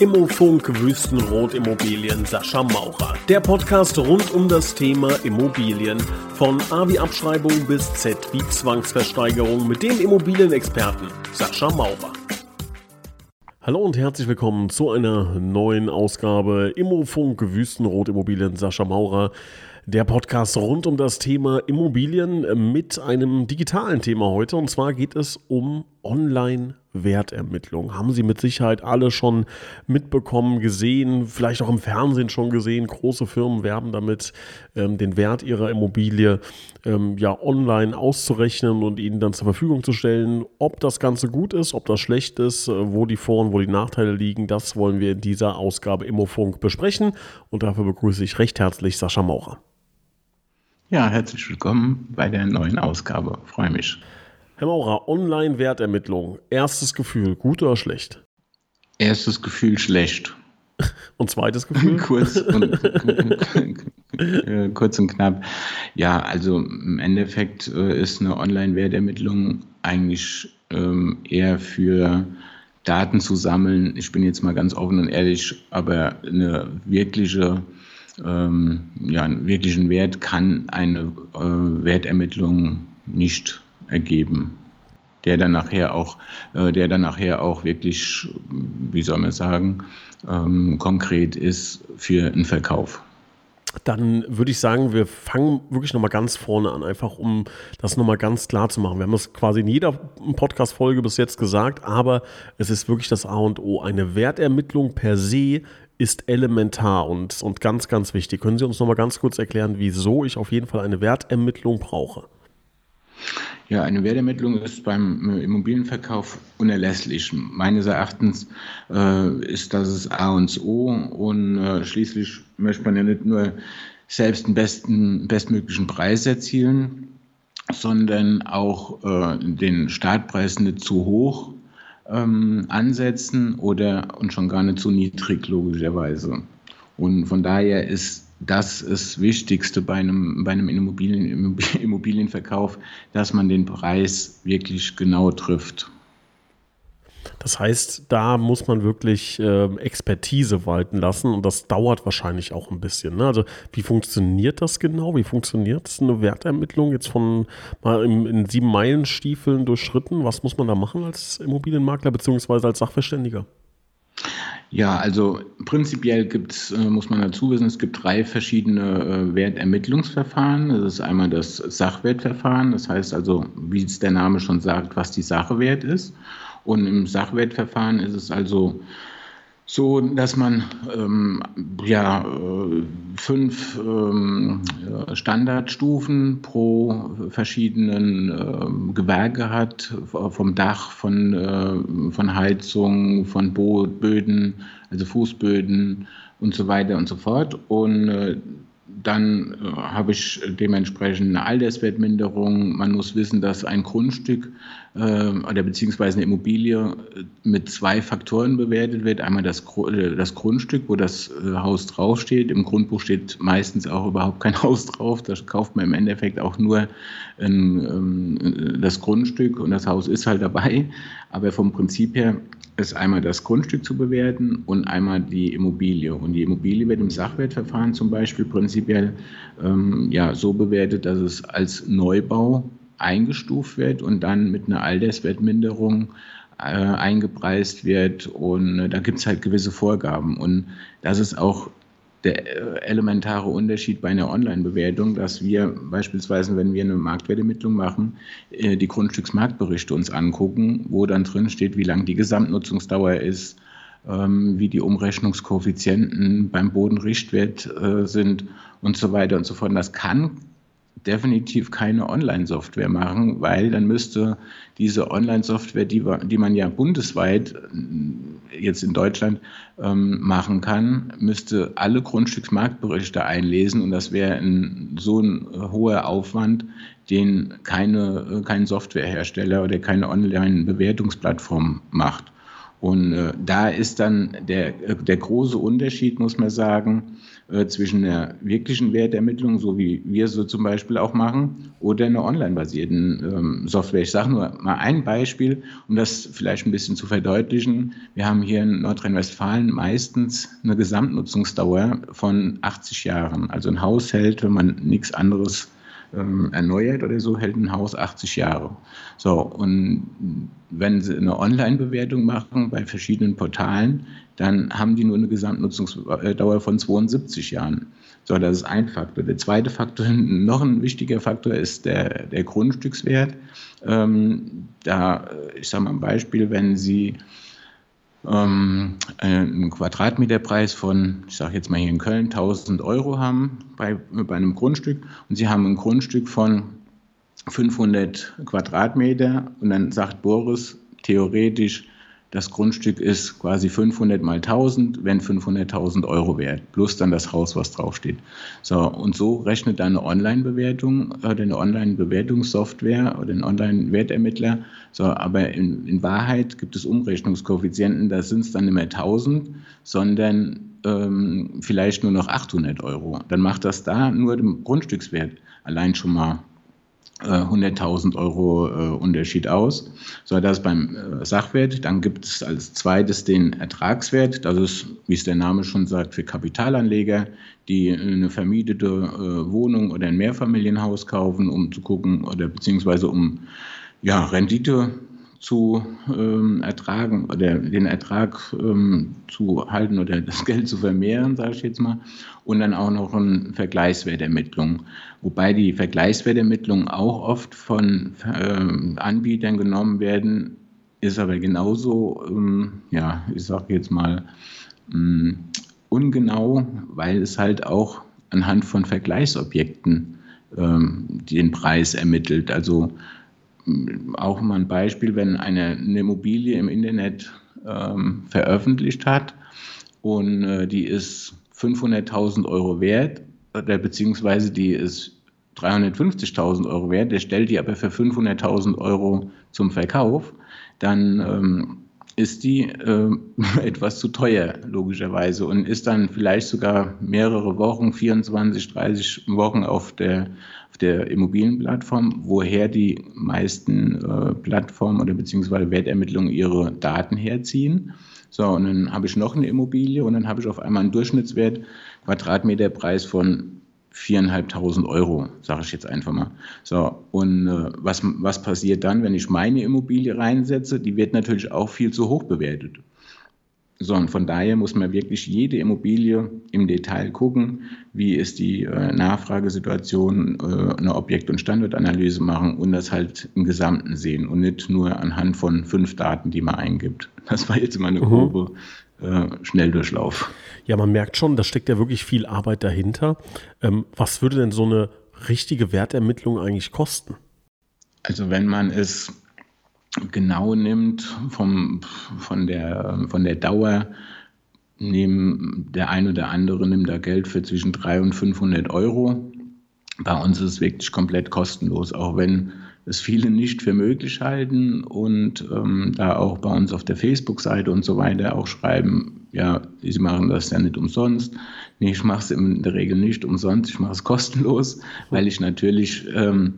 Immofunk Wüstenrot Immobilien Sascha Maurer. Der Podcast rund um das Thema Immobilien. Von A wie Abschreibung bis Z wie Zwangsversteigerung mit dem Immobilienexperten Sascha Maurer. Hallo und herzlich willkommen zu einer neuen Ausgabe Immofunk Wüstenrot Immobilien Sascha Maurer. Der Podcast rund um das Thema Immobilien mit einem digitalen Thema heute. Und zwar geht es um Online-Wertermittlung. Haben Sie mit Sicherheit alle schon mitbekommen, gesehen, vielleicht auch im Fernsehen schon gesehen. Große Firmen werben damit, ähm, den Wert ihrer Immobilie ähm, ja online auszurechnen und Ihnen dann zur Verfügung zu stellen. Ob das Ganze gut ist, ob das schlecht ist, äh, wo die Vor- und wo die Nachteile liegen, das wollen wir in dieser Ausgabe Immofunk besprechen. Und dafür begrüße ich recht herzlich Sascha Maurer. Ja, herzlich willkommen bei der neuen Ausgabe. Freue mich. Herr Maurer, Online-Wertermittlung. Erstes Gefühl, gut oder schlecht? Erstes Gefühl schlecht. Und zweites Gefühl? kurz, und, kurz und knapp. Ja, also im Endeffekt äh, ist eine Online-Wertermittlung eigentlich ähm, eher für Daten zu sammeln. Ich bin jetzt mal ganz offen und ehrlich, aber eine wirkliche ähm, ja, einen wirklichen Wert kann eine äh, Wertermittlung nicht ergeben, der dann nachher auch, äh, der dann nachher auch wirklich, wie soll man sagen, ähm, konkret ist für einen Verkauf. Dann würde ich sagen, wir fangen wirklich nochmal ganz vorne an, einfach um das nochmal ganz klar zu machen. Wir haben das quasi in jeder Podcast-Folge bis jetzt gesagt, aber es ist wirklich das A und O. Eine Wertermittlung per se ist elementar und, und ganz, ganz wichtig. Können Sie uns noch mal ganz kurz erklären, wieso ich auf jeden Fall eine Wertermittlung brauche? Ja, eine Wertermittlung ist beim Immobilienverkauf unerlässlich. Meines Erachtens äh, ist das das A und O und äh, schließlich möchte man ja nicht nur selbst den besten, bestmöglichen Preis erzielen, sondern auch äh, den Startpreis nicht zu hoch ähm, ansetzen oder und schon gar nicht zu niedrig, logischerweise. Und von daher ist das das Wichtigste bei einem, bei einem Immobilien, Immobilienverkauf, dass man den Preis wirklich genau trifft. Das heißt, da muss man wirklich äh, Expertise walten lassen und das dauert wahrscheinlich auch ein bisschen. Ne? Also wie funktioniert das genau? Wie funktioniert eine Wertermittlung jetzt von mal in, in sieben Meilenstiefeln durchschritten? Was muss man da machen als Immobilienmakler bzw. als Sachverständiger? Ja, also prinzipiell gibt äh, muss man dazu wissen, es gibt drei verschiedene äh, Wertermittlungsverfahren. Das ist einmal das Sachwertverfahren, das heißt also, wie es der Name schon sagt, was die Sache wert ist. Und im Sachwertverfahren ist es also so, dass man ähm, ja, äh, fünf ähm, Standardstufen pro verschiedenen äh, Gewerke hat, vom Dach, von, äh, von Heizung, von Bo Böden, also Fußböden und so weiter und so fort. Und äh, dann äh, habe ich dementsprechend eine Alterswertminderung. Man muss wissen, dass ein Grundstück äh, oder beziehungsweise eine Immobilie äh, mit zwei Faktoren bewertet wird. Einmal das, äh, das Grundstück, wo das äh, Haus draufsteht. Im Grundbuch steht meistens auch überhaupt kein Haus drauf. Da kauft man im Endeffekt auch nur ein, ähm, das Grundstück und das Haus ist halt dabei. Aber vom Prinzip her ist einmal das Grundstück zu bewerten und einmal die Immobilie. Und die Immobilie wird im Sachwertverfahren zum Beispiel prinzipiell ähm, ja, so bewertet, dass es als Neubau eingestuft wird und dann mit einer Alterswertminderung äh, eingepreist wird. Und äh, da gibt es halt gewisse Vorgaben. Und das ist auch der äh, elementare Unterschied bei einer Online-Bewertung, dass wir beispielsweise, wenn wir eine Marktwertermittlung machen, äh, die Grundstücksmarktberichte uns angucken, wo dann drin steht, wie lang die Gesamtnutzungsdauer ist, ähm, wie die Umrechnungskoeffizienten beim Bodenrichtwert äh, sind und so weiter und so fort. Das kann definitiv keine Online-Software machen, weil dann müsste diese Online-Software, die, die man ja bundesweit äh, jetzt in Deutschland ähm, machen kann, müsste alle Grundstücksmarktberichte einlesen und das wäre so ein hoher Aufwand, den keine, äh, kein Softwarehersteller oder keine Online-Bewertungsplattform macht. Und äh, da ist dann der, der große Unterschied, muss man sagen, äh, zwischen der wirklichen Wertermittlung, so wie wir so zum Beispiel auch machen, oder einer online-basierten ähm, Software. Ich sage nur mal ein Beispiel, um das vielleicht ein bisschen zu verdeutlichen. Wir haben hier in Nordrhein-Westfalen meistens eine Gesamtnutzungsdauer von 80 Jahren. Also ein Haus hält, wenn man nichts anderes ähm, erneuert oder so, hält ein Haus 80 Jahre. So, und wenn Sie eine Online-Bewertung machen bei verschiedenen Portalen, dann haben die nur eine Gesamtnutzungsdauer von 72 Jahren. So, das ist ein Faktor. Der zweite Faktor, noch ein wichtiger Faktor, ist der, der Grundstückswert. Ähm, da, ich sage mal ein Beispiel, wenn Sie ähm, einen Quadratmeterpreis von, ich sage jetzt mal hier in Köln, 1000 Euro haben bei, bei einem Grundstück. Und Sie haben ein Grundstück von 500 Quadratmeter. Und dann sagt Boris theoretisch, das Grundstück ist quasi 500 mal 1000, wenn 500.000 Euro wert, plus dann das Haus, was draufsteht. So, und so rechnet dann eine Online-Bewertung oder äh, eine Online-Bewertungssoftware oder ein Online-Wertermittler. So, aber in, in, Wahrheit gibt es Umrechnungskoeffizienten, da sind es dann nicht mehr 1000, sondern ähm, vielleicht nur noch 800 Euro. Dann macht das da nur den Grundstückswert allein schon mal 100.000 äh, Euro äh, Unterschied aus. So, das beim äh, Sachwert. Dann gibt es als zweites den Ertragswert. Das ist, wie es der Name schon sagt, für Kapitalanleger, die eine vermietete äh, Wohnung oder ein Mehrfamilienhaus kaufen, um zu gucken oder beziehungsweise um ja, Rendite zu ähm, ertragen oder den Ertrag ähm, zu halten oder das Geld zu vermehren, sage ich jetzt mal. Und dann auch noch eine Vergleichswertermittlung. Wobei die Vergleichswertermittlungen auch oft von ähm, Anbietern genommen werden, ist aber genauso, ähm, ja, ich sage jetzt mal, ähm, ungenau, weil es halt auch anhand von Vergleichsobjekten ähm, den Preis ermittelt. Also auch mal ein Beispiel, wenn eine, eine Immobilie im Internet ähm, veröffentlicht hat und äh, die ist 500.000 Euro wert, oder beziehungsweise die ist 350.000 Euro wert, der stellt die aber für 500.000 Euro zum Verkauf, dann ähm, ist die äh, etwas zu teuer, logischerweise, und ist dann vielleicht sogar mehrere Wochen, 24, 30 Wochen auf der, auf der Immobilienplattform, woher die meisten äh, Plattformen oder beziehungsweise Wertermittlungen ihre Daten herziehen. So, und dann habe ich noch eine Immobilie und dann habe ich auf einmal einen Durchschnittswert, Quadratmeterpreis von 4.500 Euro, sage ich jetzt einfach mal. So, und äh, was, was passiert dann, wenn ich meine Immobilie reinsetze? Die wird natürlich auch viel zu hoch bewertet. So, und von daher muss man wirklich jede Immobilie im Detail gucken, wie ist die äh, Nachfragesituation, äh, eine Objekt- und Standortanalyse machen und das halt im Gesamten sehen und nicht nur anhand von fünf Daten, die man eingibt. Das war jetzt mal eine mhm. grobe äh, Schnelldurchlauf. Ja, man merkt schon, da steckt ja wirklich viel Arbeit dahinter. Ähm, was würde denn so eine richtige Wertermittlung eigentlich kosten? Also wenn man es genau nimmt vom, von, der, von der Dauer, nehmen der ein oder andere nimmt da Geld für zwischen 300 und 500 Euro. Bei uns ist es wirklich komplett kostenlos, auch wenn es viele nicht für möglich halten und ähm, da auch bei uns auf der Facebook-Seite und so weiter auch schreiben, ja, sie machen das ja nicht umsonst. Nee, ich mache es in der Regel nicht umsonst, ich mache es kostenlos, weil ich natürlich ähm,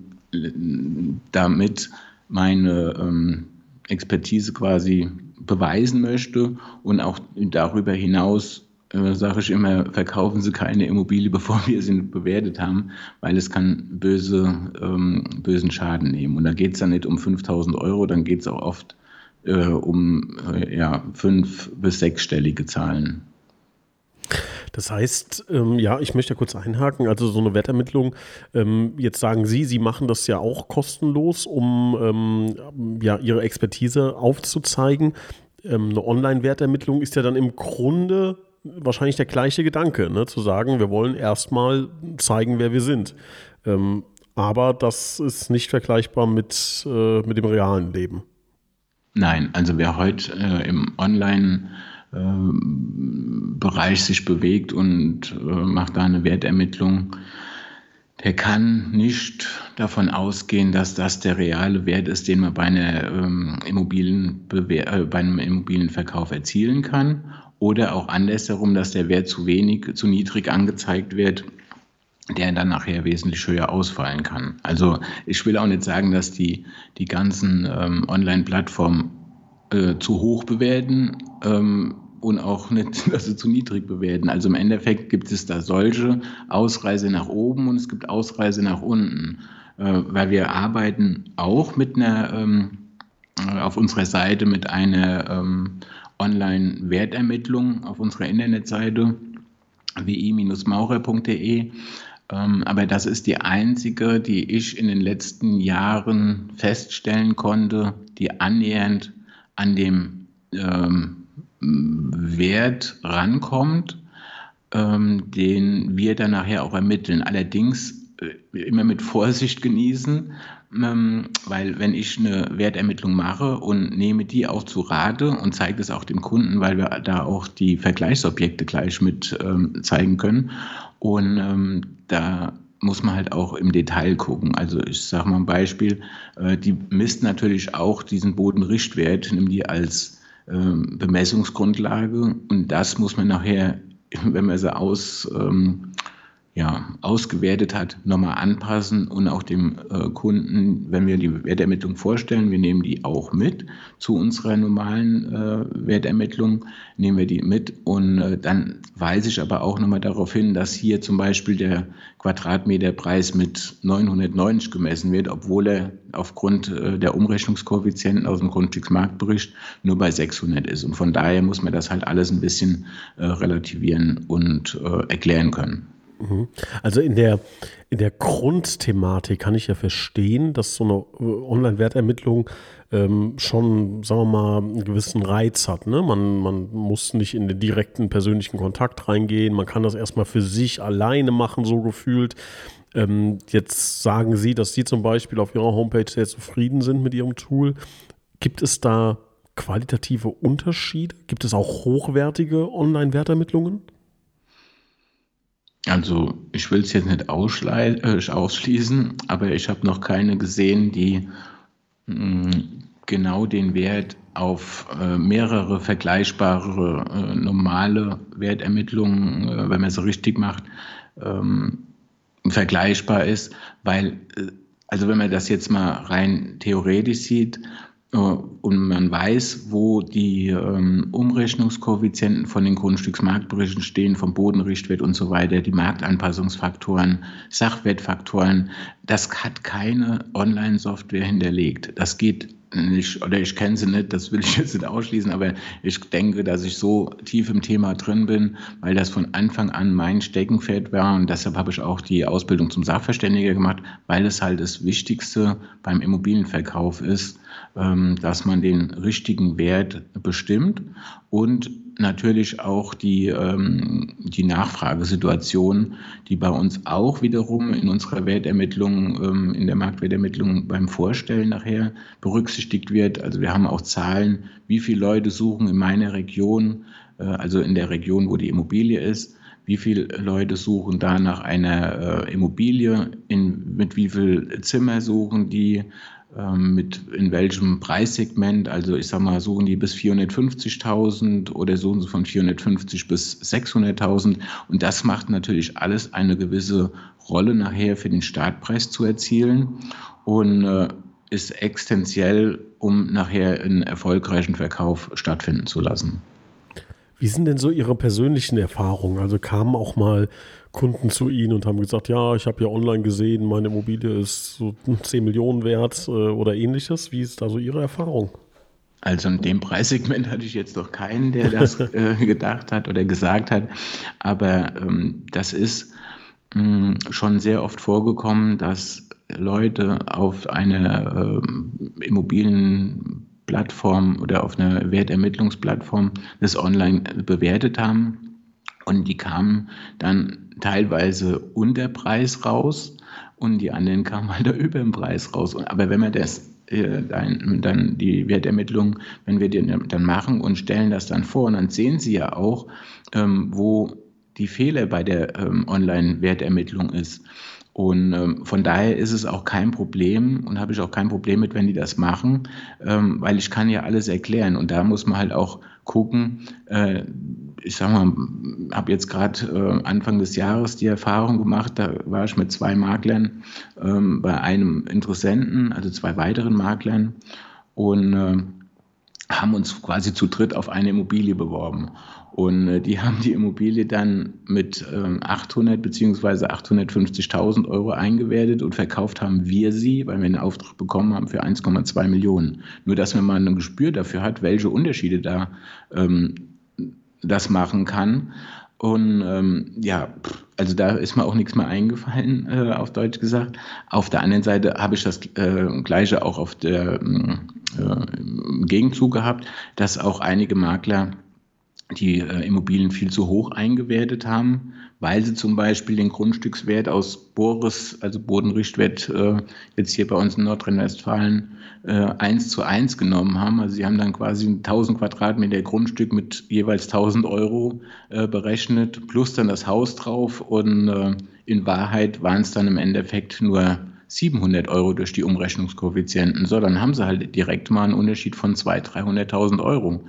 damit meine ähm, Expertise quasi beweisen möchte und auch darüber hinaus äh, sage ich immer, verkaufen Sie keine Immobilie, bevor wir sie bewertet haben, weil es kann böse, ähm, bösen Schaden nehmen. Und da geht es dann nicht um 5000 Euro, dann geht es auch oft äh, um äh, ja, fünf- bis sechsstellige Zahlen. Das heißt, ähm, ja, ich möchte kurz einhaken. Also so eine Wettermittlung, ähm, jetzt sagen Sie, Sie machen das ja auch kostenlos, um ähm, ja, Ihre Expertise aufzuzeigen. Ähm, eine Online-Wertermittlung ist ja dann im Grunde wahrscheinlich der gleiche Gedanke, ne? zu sagen, wir wollen erstmal zeigen, wer wir sind. Ähm, aber das ist nicht vergleichbar mit, äh, mit dem realen Leben. Nein, also wer heute äh, im Online-Bereich äh, sich bewegt und äh, macht da eine Wertermittlung, der kann nicht davon ausgehen, dass das der reale Wert ist, den man bei, einer, ähm, Immobilienbewer äh, bei einem Immobilienverkauf erzielen kann. Oder auch andersherum, dass der Wert zu wenig, zu niedrig angezeigt wird, der dann nachher wesentlich höher ausfallen kann. Also ich will auch nicht sagen, dass die, die ganzen ähm, Online-Plattformen äh, zu hoch bewerten. Ähm, und auch nicht dass sie zu niedrig bewerten. Also im Endeffekt gibt es da solche Ausreise nach oben und es gibt Ausreise nach unten, äh, weil wir arbeiten auch mit einer ähm, äh, auf unserer Seite mit einer ähm, Online-Wertermittlung auf unserer Internetseite wi-maurer.de. Ähm, aber das ist die einzige, die ich in den letzten Jahren feststellen konnte, die annähernd an dem ähm, Wert rankommt, ähm, den wir dann nachher auch ermitteln. Allerdings äh, immer mit Vorsicht genießen, weil wenn ich eine Wertermittlung mache und nehme die auch zu Rate und zeige es auch dem Kunden, weil wir da auch die Vergleichsobjekte gleich mit ähm, zeigen können. Und ähm, da muss man halt auch im Detail gucken. Also ich sage mal ein Beispiel, äh, die misst natürlich auch diesen Bodenrichtwert, nimmt die als ähm, Bemessungsgrundlage und das muss man nachher, wenn man sie aus, ähm, ja, ausgewertet hat, nochmal anpassen und auch dem äh, Kunden, wenn wir die Wertermittlung vorstellen, wir nehmen die auch mit zu unserer normalen äh, Wertermittlung, nehmen wir die mit und äh, dann weise ich aber auch nochmal darauf hin, dass hier zum Beispiel der Quadratmeterpreis mit 990 gemessen wird, obwohl er aufgrund äh, der Umrechnungskoeffizienten aus dem Grundstücksmarktbericht nur bei 600 ist. Und von daher muss man das halt alles ein bisschen äh, relativieren und äh, erklären können. Mhm. Also in der, in der Grundthematik kann ich ja verstehen, dass so eine äh, Online-Wertermittlung ähm, schon, sagen wir mal, einen gewissen Reiz hat. Ne? Man, man muss nicht in den direkten persönlichen Kontakt reingehen, man kann das erstmal für sich alleine machen, so gefühlt. Ähm, jetzt sagen Sie, dass Sie zum Beispiel auf Ihrer Homepage sehr zufrieden sind mit Ihrem Tool. Gibt es da qualitative Unterschiede? Gibt es auch hochwertige Online-Wertermittlungen? Also ich will es jetzt nicht äh, ausschließen, aber ich habe noch keine gesehen, die mh, mm, genau den Wert auf äh, mehrere vergleichbare äh, normale Wertermittlungen, äh, wenn man es richtig macht, ähm, vergleichbar ist, weil äh, also wenn man das jetzt mal rein theoretisch sieht, und man weiß, wo die ähm, Umrechnungskoeffizienten von den Grundstücksmarktberichten stehen, vom Bodenrichtwert und so weiter, die Marktanpassungsfaktoren, Sachwertfaktoren. Das hat keine Online-Software hinterlegt. Das geht nicht, oder ich kenne sie nicht, das will ich jetzt nicht ausschließen, aber ich denke, dass ich so tief im Thema drin bin, weil das von Anfang an mein Steckenpferd war und deshalb habe ich auch die Ausbildung zum Sachverständiger gemacht, weil es halt das Wichtigste beim Immobilienverkauf ist, dass man den richtigen Wert bestimmt und natürlich auch die, ähm, die Nachfragesituation, die bei uns auch wiederum in unserer Wertermittlung, ähm, in der Marktwertermittlung beim Vorstellen nachher berücksichtigt wird. Also wir haben auch Zahlen, wie viele Leute suchen in meiner Region, äh, also in der Region, wo die Immobilie ist, wie viele Leute suchen da nach einer äh, Immobilie, in, mit wie viel Zimmer suchen die, ähm, mit in welchem Preissegment, also ich sag mal, suchen die bis 450.000 oder suchen sie von 450 bis 600.000 und das macht natürlich alles eine gewisse Rolle nachher für den Startpreis zu erzielen und äh, ist existenziell, um nachher einen erfolgreichen Verkauf stattfinden zu lassen. Wie sind denn so Ihre persönlichen Erfahrungen? Also kamen auch mal Kunden zu Ihnen und haben gesagt, ja, ich habe ja online gesehen, meine Immobilie ist so 10 Millionen wert äh, oder ähnliches. Wie ist da so Ihre Erfahrung? Also in dem Preissegment hatte ich jetzt noch keinen, der das äh, gedacht hat oder gesagt hat. Aber ähm, das ist mh, hm, schon sehr oft vorgekommen, dass Leute auf eine äh, Immobilienplattform oder auf eine Wertermittlungsplattform das online bewertet haben. Und die kamen dann teilweise unter Preis raus und die anderen kamen halt über dem Preis raus. Aber wenn man das äh, dann, dann die Wertermittlung, wenn wir die dann machen und stellen das dann vor, und dann sehen Sie ja auch, ähm, wo die Fehler bei der ähm, Online-Wertermittlung ist. Und ähm, von daher ist es auch kein Problem und habe ich auch kein Problem mit, wenn die das machen, ähm, weil ich kann ja alles erklären. Und da muss man halt auch gucken, äh, ich sag mal, habe jetzt gerade äh, Anfang des Jahres die Erfahrung gemacht, da war ich mit zwei Maklern ähm, bei einem Interessenten, also zwei weiteren Maklern und äh, haben uns quasi zu dritt auf eine Immobilie beworben. Und äh, die haben die Immobilie dann mit äh, 800 bzw. 850.000 Euro eingewertet und verkauft haben wir sie, weil wir einen Auftrag bekommen haben für 1,2 Millionen. Nur, dass man mal ein Gespür dafür hat, welche Unterschiede da ähm, das machen kann. Und ähm, ja, also da ist mir auch nichts mehr eingefallen, äh, auf Deutsch gesagt. Auf der anderen Seite habe ich das äh, Gleiche auch auf der äh, im Gegenzug gehabt, dass auch einige Makler die äh, Immobilien viel zu hoch eingewertet haben, weil sie zum Beispiel den Grundstückswert aus Boris, also Bodenrichtwert, äh, jetzt hier bei uns in Nordrhein-Westfalen, äh, 1 zu 1 genommen haben. Also sie haben dann quasi 1000 Quadratmeter Grundstück mit jeweils 1000 Euro äh, berechnet, plus dann das Haus drauf und äh, in Wahrheit waren es dann im Endeffekt nur 700 Euro durch die Umrechnungskoeffizienten. So, dann haben sie halt direkt mal einen Unterschied von 200.000, 300.000 Euro.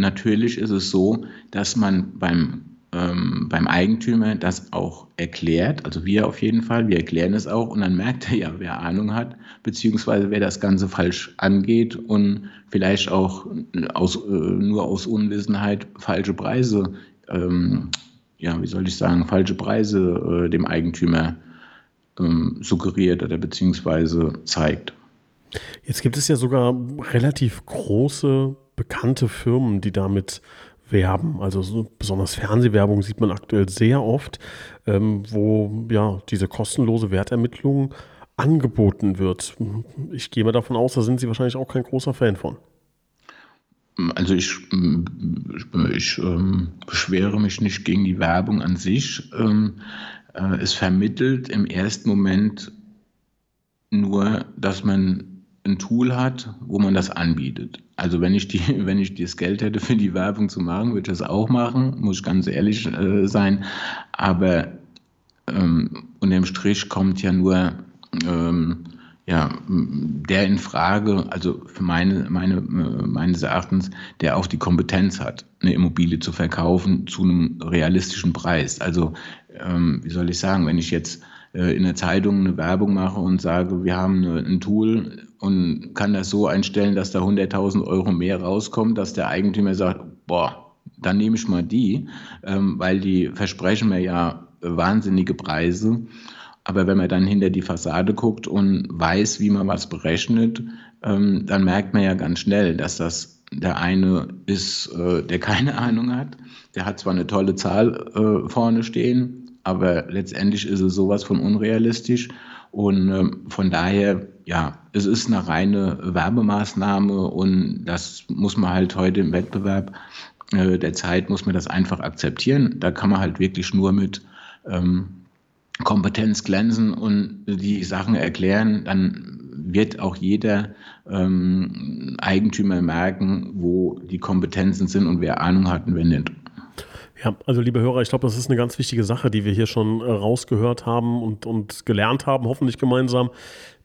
Natürlich ist es so, dass man beim, ähm, beim Eigentümer das auch erklärt, also wir auf jeden Fall, wir erklären es auch und dann merkt er ja, wer Ahnung hat, beziehungsweise wer das Ganze falsch angeht und vielleicht auch aus, äh, nur aus Unwissenheit falsche Preise, ähm, ja, wie soll ich sagen, falsche Preise äh, dem Eigentümer ähm, suggeriert oder beziehungsweise zeigt. Jetzt gibt es ja sogar relativ große bekannte Firmen, die damit werben. Also so besonders Fernsehwerbung sieht man aktuell sehr oft, ähm, wo ja diese kostenlose Wertermittlung angeboten wird. Ich gehe mal davon aus, da sind Sie wahrscheinlich auch kein großer Fan von. Also ich, ich, ich ähm, beschwere mich nicht gegen die Werbung an sich. Ähm, äh, es vermittelt im ersten Moment nur, dass man ein Tool hat, wo man das anbietet. Also wenn ich, die, wenn ich das Geld hätte für die Werbung zu machen, würde ich das auch machen, muss ich ganz ehrlich äh, sein. Aber ähm, unterm Strich kommt ja nur ähm, ja, der in Frage, also für meine, meine, meines Erachtens, der auch die Kompetenz hat, eine Immobilie zu verkaufen zu einem realistischen Preis. Also ähm, wie soll ich sagen, wenn ich jetzt äh, in der Zeitung eine Werbung mache und sage, wir haben ein Tool und kann das so einstellen, dass da 100.000 Euro mehr rauskommt, dass der Eigentümer sagt, boah, dann nehme ich mal die, ähm, weil die versprechen mir ja wahnsinnige Preise. Aber wenn man dann hinter die Fassade guckt und weiß, wie man was berechnet, ähm, dann merkt man ja ganz schnell, dass das der eine ist, äh, der keine Ahnung hat. Der hat zwar eine tolle Zahl äh, vorne stehen, aber letztendlich ist es sowas von unrealistisch. Und ähm, von daher, ja, es ist eine reine Werbemaßnahme und das muss man halt heute im Wettbewerb äh, der Zeit, muss man das einfach akzeptieren. Da kann man halt wirklich nur mit ähm, Kompetenz glänzen und die Sachen erklären, dann wird auch jeder ähm, Eigentümer merken, wo die Kompetenzen sind und wer Ahnung hat und wer nicht. Ja, also liebe Hörer, ich glaube, das ist eine ganz wichtige Sache, die wir hier schon äh, rausgehört haben und, und gelernt haben, hoffentlich gemeinsam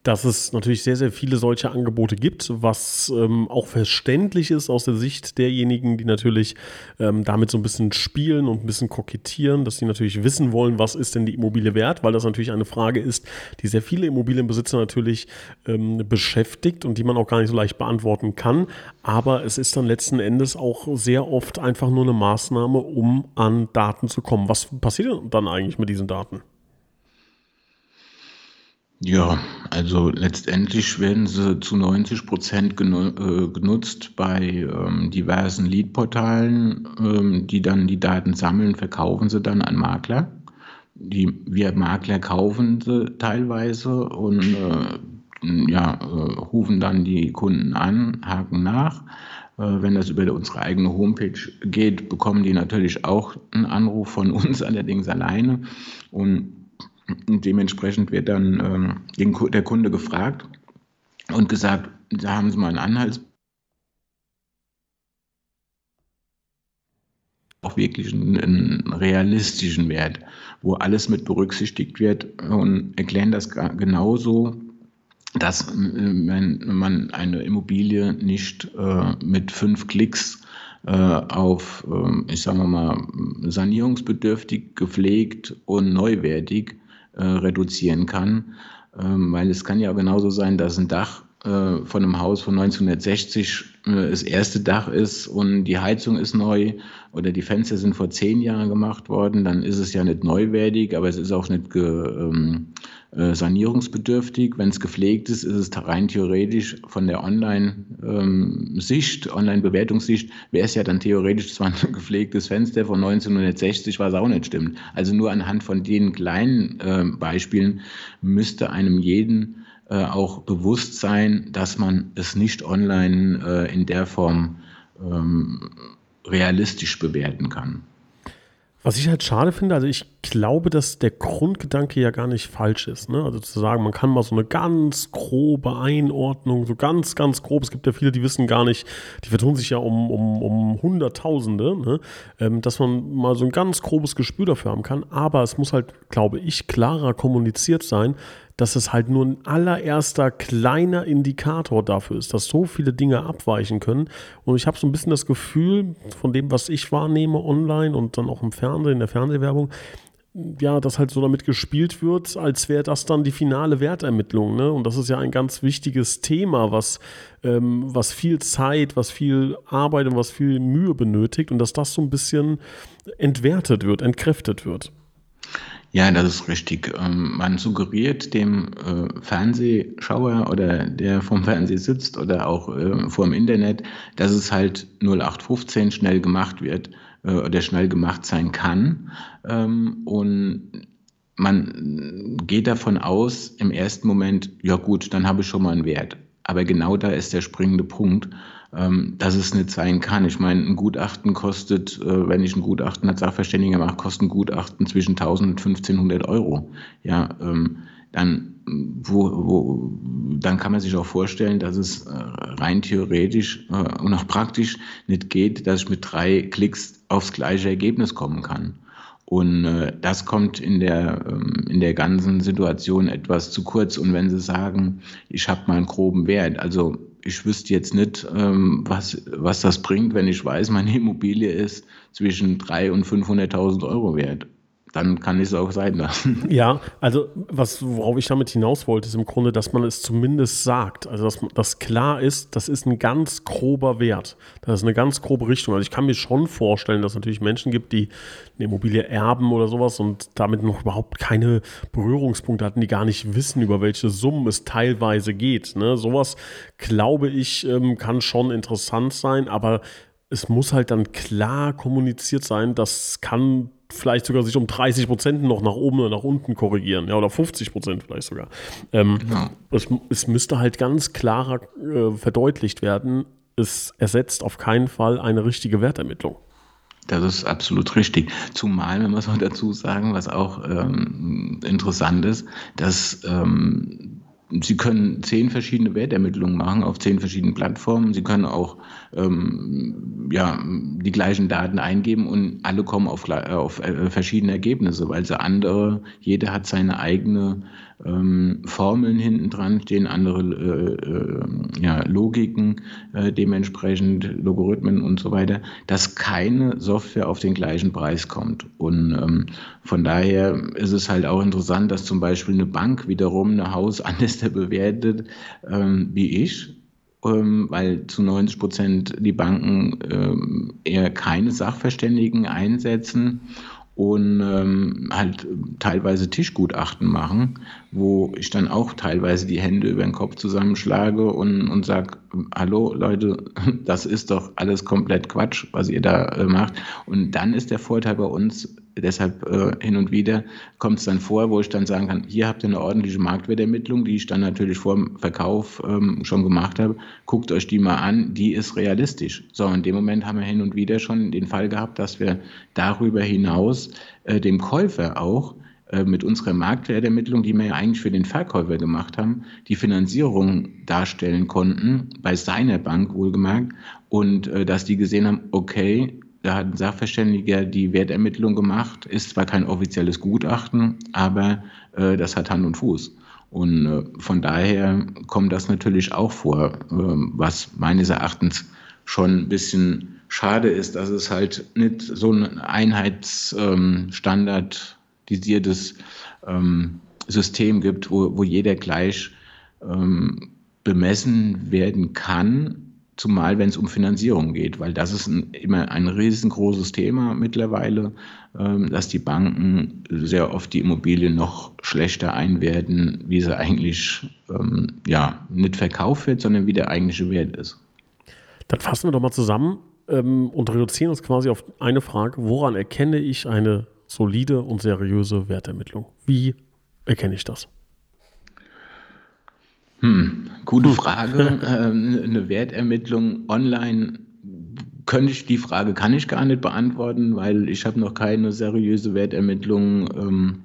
dass es natürlich sehr, sehr viele solche Angebote gibt, was ähm, auch verständlich ist aus der Sicht derjenigen, die natürlich ähm, damit so ein bisschen spielen und ein bisschen kokettieren, dass sie natürlich wissen wollen, was ist denn die Immobilie wert, weil das natürlich eine Frage ist, die sehr viele Immobilienbesitzer natürlich ähm, beschäftigt und die man auch gar nicht so leicht beantworten kann. Aber es ist dann letzten Endes auch sehr oft einfach nur eine Maßnahme, um an Daten zu kommen. Was passiert dann eigentlich mit diesen Daten? Ja, also letztendlich werden sie zu 90 Prozent genu äh, genutzt bei ähm, diversen Lead-Portalen, ähm, die dann die Daten sammeln, verkaufen sie dann an Makler. Die, wir Makler kaufen sie teilweise und äh, ja, äh, rufen dann die Kunden an, haken nach. Äh, wenn das über unsere eigene Homepage geht, bekommen die natürlich auch einen Anruf von uns, allerdings alleine. Und dementsprechend wird dann ähm, der Kunde gefragt und gesagt, da haben Sie mal einen Anhaltspunkt auch wirklich einen, einen, realistischen Wert, wo alles mit berücksichtigt wird und erklären das genauso, dass wenn man eine Immobilie nicht äh, mit fünf Klicks äh, auf, äh, ich sage mal, sanierungsbedürftig, gepflegt und neuwertig äh, reduzieren kann. Ähm, weil es kann ja genauso sein, dass ein Dach äh, von einem Haus von 1960 äh, das erste Dach ist und die Heizung ist neu oder die Fenster sind vor zehn Jahren gemacht worden, dann ist es ja nicht neuwertig, aber es ist auch nicht ge, ähm, äh, sanierungsbedürftig. Wenn es gepflegt ist, ist es rein theoretisch von der Online-Sicht, ähm, Online-Bewertungssicht, wäre es ja dann theoretisch zwar ein gepflegtes Fenster von 1960, was auch nicht stimmt. Also nur anhand von den kleinen äh, Beispielen müsste einem jeden äh, auch bewusst sein, dass man es nicht online äh, in der Form ähm, realistisch bewerten kann. Was ich halt schade finde, also ich glaube, dass der Grundgedanke ja gar nicht falsch ist. Ne? Also zu sagen, man kann mal so eine ganz grobe Einordnung, so ganz, ganz grob, es gibt ja viele, die wissen gar nicht, die vertun sich ja um, um, um Hunderttausende, ne? ähm, dass man mal so ein ganz grobes Gespür dafür haben kann. Aber es muss halt, glaube ich, klarer kommuniziert sein, dass es halt nur ein allererster kleiner Indikator dafür ist, dass so viele Dinge abweichen können. Und ich habe so ein bisschen das Gefühl, von dem, was ich wahrnehme online und dann auch im Fernsehen, in der Fernsehwerbung, ja, dass halt so damit gespielt wird, als wäre das dann die finale Wertermittlung. Ne? Und das ist ja ein ganz wichtiges Thema, was, ähm, was viel Zeit, was viel Arbeit und was viel Mühe benötigt und dass das so ein bisschen entwertet wird, entkräftet wird. Ja, das ist richtig. Ähm, man suggeriert dem äh, Fernsehschauer oder der vom Fernsehen sitzt oder auch äh, vor dem Internet, dass es halt 0815 schnell gemacht wird äh, oder schnell gemacht sein kann. Ähm, und man geht davon aus, im ersten Moment, ja gut, dann habe ich schon mal einen Wert. Aber genau da ist der springende Punkt ähm, dass es nicht sein kann. Ich meine, ein Gutachten kostet, äh, wenn ich ein Gutachten als Sachverständiger mache, kostet ein Gutachten zwischen 1000 und 1500 Euro. Ja, ähm, dann, wo, wo, dann kann man sich auch vorstellen, dass es äh, rein theoretisch äh, und auch praktisch nicht geht, dass ich mit drei Klicks aufs gleiche Ergebnis kommen kann. Und äh, das kommt in der, ähm, in der ganzen Situation etwas zu kurz. Und wenn Sie sagen, ich habe mal einen groben Wert, also ich wüsste jetzt nicht, ähm, was, was das bringt, wenn ich weiß, meine Immobilie ist zwischen 300.000 und 500.000 Euro wert dann kann ich es auch sein lassen. Ja, also was, worauf ich damit hinaus wollte, ist im Grunde, dass man es zumindest sagt. Also dass, dass klar ist, das ist ein ganz grober Wert. Das ist eine ganz grobe Richtung. Also ich kann mir schon vorstellen, dass es natürlich Menschen gibt, die eine Immobilie erben oder sowas und damit noch überhaupt keine Berührungspunkte hatten, die gar nicht wissen, über welche Summen es teilweise geht. Ne? Sowas, glaube ich, ähm, kann schon interessant sein, aber es muss halt dann klar kommuniziert sein, das kann vielleicht sogar sich um 30 Prozent noch nach oben oder nach unten korrigieren, ja, oder 50 Prozent vielleicht sogar. Ähm, ja. es, es, müsste halt ganz klarer äh, verdeutlicht werden, es ersetzt auf keinen Fall eine richtige Wertermittlung. Das ist absolut richtig. Zumal, wenn wir es auch dazu sagen, was auch ähm, interessant ist, dass ähm, Sie können zehn verschiedene Wertermittlungen machen auf zehn verschiedenen Plattformen. Sie können auch ähm, ja, die gleichen Daten eingeben und alle kommen auf, auf äh, verschiedene Ergebnisse, weil sie andere, jeder hat seine eigene ähm, Formeln hinten dran stehen, andere äh, äh, ja, Logiken, äh, dementsprechend Logarithmen und so weiter, dass keine Software auf den gleichen Preis kommt. Und ähm, von daher ist es halt auch interessant, dass zum Beispiel eine Bank wiederum ein Haus anders bewertet ähm, wie ich ähm, weil zu 90 Prozent die Banken ähm, eher keine Sachverständigen einsetzen und ähm, halt teilweise Tischgutachten machen, wo ich dann auch teilweise die Hände über den Kopf zusammenschlage und, und sage, hallo Leute, das ist doch alles komplett Quatsch, was ihr da äh, macht. Und dann ist der Vorteil bei uns, deshalb äh, hin und wieder kommt es dann vor, wo ich dann sagen kann, hier habt ihr eine ordentliche Marktwertermittlung, die ich dann natürlich vor dem Verkauf ähm, schon gemacht habe. Guckt euch die mal an, die ist realistisch. So, in dem Moment haben wir hin und wieder schon den Fall gehabt, dass wir darüber hinaus äh, dem Käufer auch äh, mit unserer Marktwertermittlung, die wir ja eigentlich für den Verkäufer gemacht haben, die Finanzierung darstellen konnten, bei seiner Bank wohlgemerkt, und äh, dass die gesehen haben, okay, da hat ein Sachverständiger die Wertermittlung gemacht, ist zwar kein offizielles Gutachten, aber äh, das hat Hand und Fuß. Und äh, von daher kommt das natürlich auch vor, äh, was meines Erachtens schon ein bisschen schade ist, dass es halt nicht so ein einheitsstandardisiertes ähm, System gibt, wo, wo jeder gleich ähm, bemessen werden kann, zumal wenn es um Finanzierung geht, weil das ist ein, immer ein riesengroßes Thema mittlerweile, ähm, dass die Banken sehr oft die Immobilien noch schlechter einwerten, wie sie eigentlich ähm, ja, nicht verkauft wird, sondern wie der eigentliche Wert ist. Dann fassen wir doch mal zusammen ähm, und reduzieren uns quasi auf eine Frage, woran erkenne ich eine solide und seriöse Wertermittlung? Wie erkenne ich das? Hm, gute Frage. ähm, eine Wertermittlung online könnte ich die Frage kann ich gar nicht beantworten, weil ich habe noch keine seriöse Wertermittlung ähm,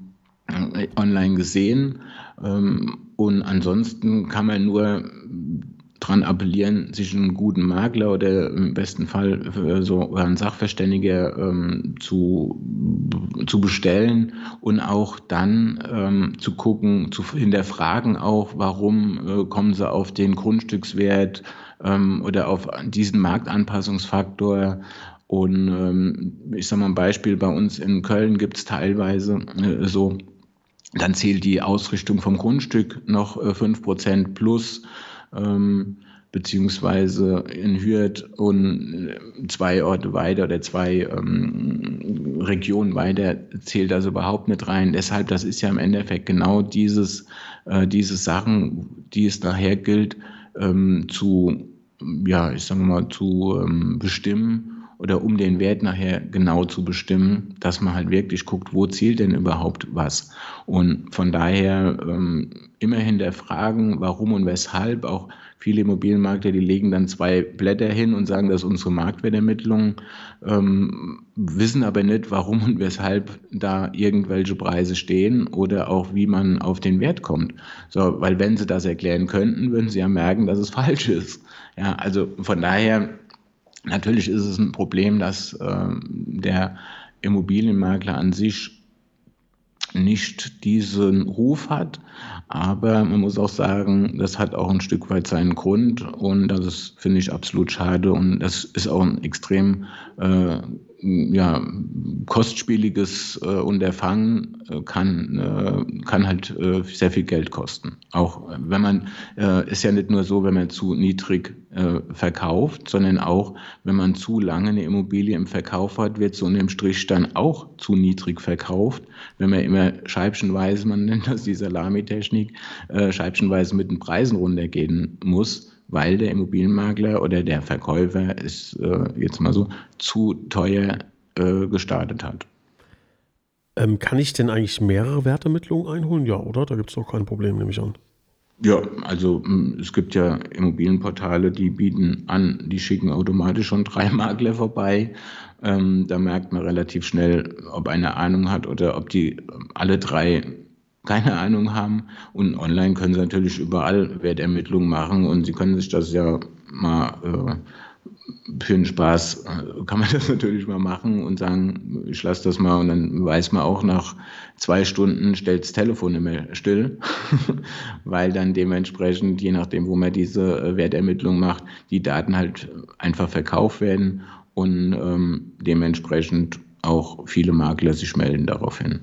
online gesehen. Ähm, und ansonsten kann man nur daran appellieren, sich einen guten Makler oder im besten Fall äh, so einen Sachverständiger ähm, zu, zu bestellen und auch dann ähm, zu gucken, zu hinterfragen auch, warum äh, kommen sie auf den Grundstückswert ähm, oder auf diesen Marktanpassungsfaktor. Und ähm, ich sage mal ein Beispiel, bei uns in Köln gibt es teilweise äh, so, dann zählt die Ausrichtung vom Grundstück noch äh, 5% plus ähm, beziehungsweise in Hürth und äh, zwei Orte weiter oder zwei ähm, Regionen weiter zählt das überhaupt nicht rein. Deshalb, das ist ja im Endeffekt genau dieses, äh, diese Sachen, die es nachher gilt ähm, zu, ja, ich sage mal, zu ähm, bestimmen oder um den Wert nachher genau zu bestimmen, dass man halt wirklich guckt, wo zielt denn überhaupt was. Und von daher ähm, immer hinterfragen, warum und weshalb. Auch viele Immobilienmakler, die legen dann zwei Blätter hin und sagen, das ist unsere Marktwertermittlung, ähm, wissen aber nicht, warum und weshalb da irgendwelche Preise stehen oder auch wie man auf den Wert kommt. So, weil wenn sie das erklären könnten, würden sie ja merken, dass es falsch ist. Ja, also von daher Natürlich ist es ein Problem, dass äh, der Immobilienmakler an sich nicht diesen Ruf hat, aber man muss auch sagen, das hat auch ein Stück weit seinen Grund. Und das finde ich, absolut schade. Und das ist auch ein extrem äh, ja, kostspieliges äh, Unterfangen äh, kann, äh, kann halt äh, sehr viel Geld kosten. Auch wenn man, äh, ist ja nicht nur so, wenn man zu niedrig äh, verkauft, sondern auch, wenn man zu lange eine Immobilie im Verkauf hat, wird so unterm Strich dann auch zu niedrig verkauft. Wenn man immer scheibchenweise, man nennt das die Salamitechnik, äh, scheibchenweise mit den Preisen runtergehen muss, weil der Immobilienmakler oder der Verkäufer es äh, jetzt mal so zu teuer äh, gestartet hat. Ähm, kann ich denn eigentlich mehrere Wertermittlungen einholen? Ja, oder? Da gibt es doch kein Problem, nehme ich an. Ja, also es gibt ja Immobilienportale, die bieten an, die schicken automatisch schon drei Makler vorbei. Ähm, da merkt man relativ schnell, ob einer Ahnung hat oder ob die alle drei keine Ahnung haben. Und online können sie natürlich überall Wertermittlungen machen und sie können sich das ja mal äh, für den Spaß äh, kann man das natürlich mal machen und sagen, ich lasse das mal und dann weiß man auch nach zwei Stunden stellt das Telefon immer still, weil dann dementsprechend, je nachdem, wo man diese äh, Wertermittlung macht, die Daten halt einfach verkauft werden und ähm, dementsprechend auch viele Makler sich melden daraufhin.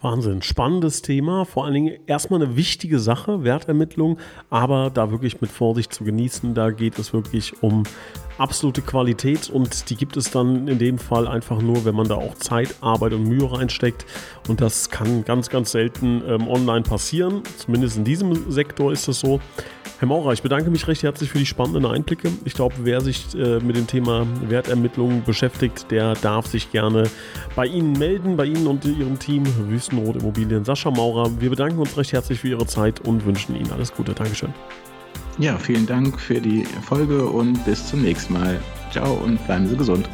Wahnsinn, spannendes Thema, vor allen Dingen erstmal eine wichtige Sache, Wertermittlung, aber da wirklich mit Vorsicht zu genießen, da geht es wirklich um absolute Qualität. Und die gibt es dann in dem Fall einfach nur, wenn man da auch Zeit, Arbeit und Mühe reinsteckt. Und das kann ganz, ganz selten ähm, online passieren, zumindest in diesem Sektor ist das so. Herr Maurer, ich bedanke mich recht herzlich für die spannenden Einblicke. Ich glaube, wer sich äh, mit dem Thema Wertermittlung beschäftigt, der darf sich gerne bei Ihnen melden, bei Ihnen und Ihrem Team Wüstenrot Immobilien. Sascha Maurer, wir bedanken uns recht herzlich für Ihre Zeit und wünschen Ihnen alles Gute. Dankeschön. Ja, vielen Dank für die Folge und bis zum nächsten Mal. Ciao und bleiben Sie gesund.